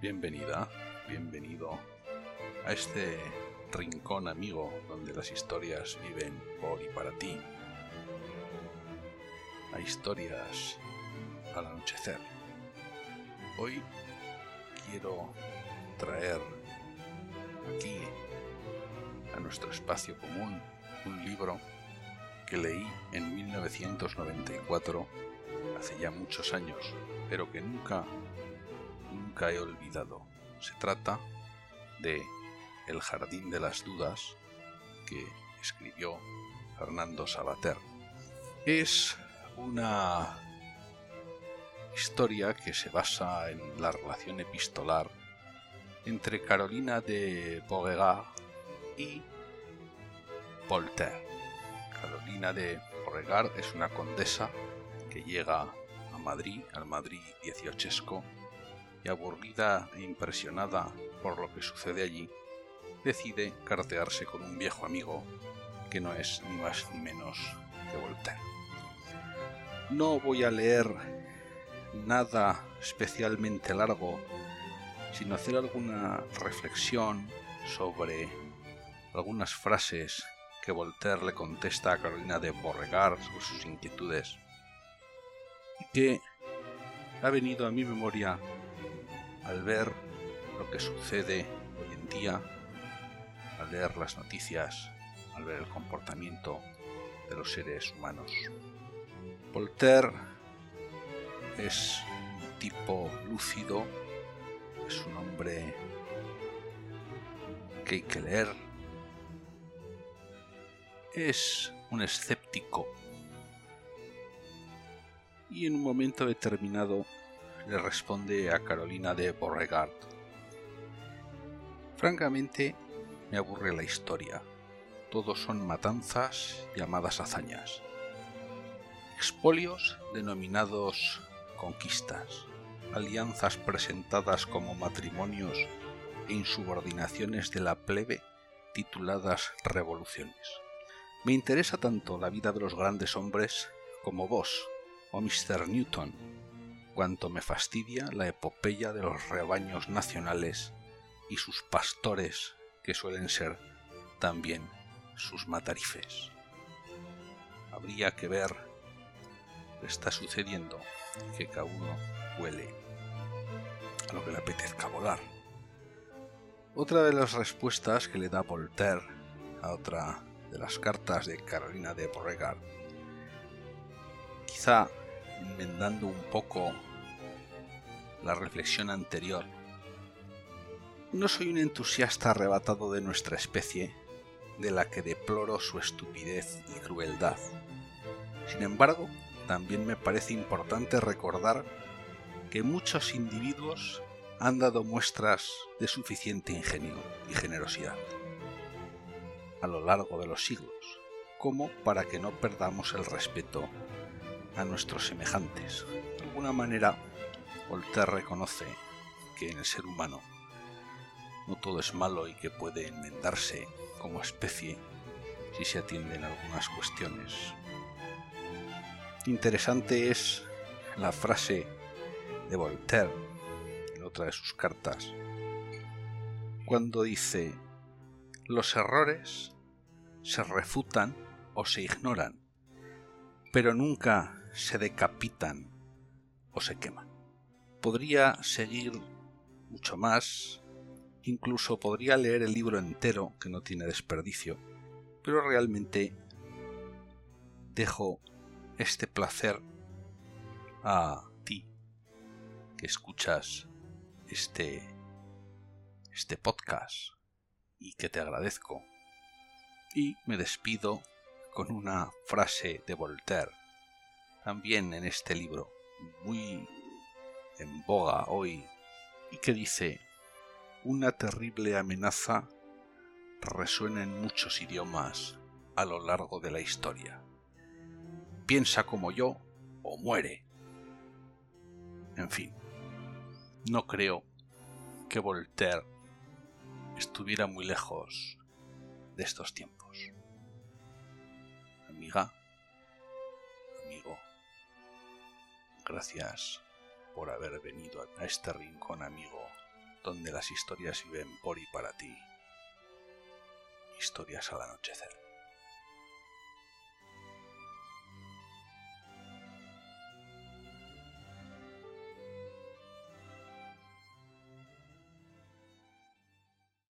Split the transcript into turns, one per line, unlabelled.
bienvenida, bienvenido a este rincón amigo donde las historias viven por y para ti. A historias al anochecer. Hoy quiero traer aquí a nuestro espacio común un libro que leí en 1994, hace ya muchos años, pero que nunca, he olvidado. Se trata de El Jardín de las Dudas, que escribió Fernando Sabater. Es una historia que se basa en la relación epistolar entre Carolina de Beauregard y Voltaire. Carolina de Beauregard es una condesa que llega a Madrid, al Madrid dieciochesco, y aburrida e impresionada por lo que sucede allí, decide cartearse con un viejo amigo que no es ni más ni menos que Voltaire. No voy a leer nada especialmente largo, sino hacer alguna reflexión sobre algunas frases que Voltaire le contesta a Carolina de Beauregard sobre sus inquietudes que ha venido a mi memoria al ver lo que sucede hoy en día, al leer las noticias, al ver el comportamiento de los seres humanos. Voltaire es un tipo lúcido, es un hombre que hay que leer, es un escéptico y en un momento determinado le responde a Carolina de Beauregard. Francamente, me aburre la historia. Todos son matanzas llamadas hazañas. Expolios denominados conquistas. Alianzas presentadas como matrimonios e insubordinaciones de la plebe tituladas revoluciones. Me interesa tanto la vida de los grandes hombres como vos, o Mr. Newton, cuanto me fastidia la epopeya de los rebaños nacionales y sus pastores, que suelen ser también sus matarifes. Habría que ver qué está sucediendo que cada uno huele a lo que le apetezca volar. Otra de las respuestas que le da Voltaire a otra de las cartas de Carolina de Beauregard. Quizá enmendando un poco la reflexión anterior. No soy un entusiasta arrebatado de nuestra especie, de la que deploro su estupidez y crueldad. Sin embargo, también me parece importante recordar que muchos individuos han dado muestras de suficiente ingenio y generosidad a lo largo de los siglos, como para que no perdamos el respeto a nuestros semejantes. De alguna manera, Voltaire reconoce que en el ser humano no todo es malo y que puede enmendarse como especie si se atienden algunas cuestiones. Interesante es la frase de Voltaire en otra de sus cartas, cuando dice los errores se refutan o se ignoran, pero nunca se decapitan o se queman. Podría seguir mucho más, incluso podría leer el libro entero, que no tiene desperdicio, pero realmente dejo este placer a ti que escuchas este este podcast y que te agradezco. Y me despido con una frase de Voltaire, también en este libro, muy en boga hoy, y que dice, una terrible amenaza resuena en muchos idiomas a lo largo de la historia. Piensa como yo o muere. En fin, no creo que Voltaire estuviera muy lejos de estos tiempos. Amiga, amigo, gracias por haber venido a este rincón amigo donde las historias viven por y para ti. Historias al anochecer.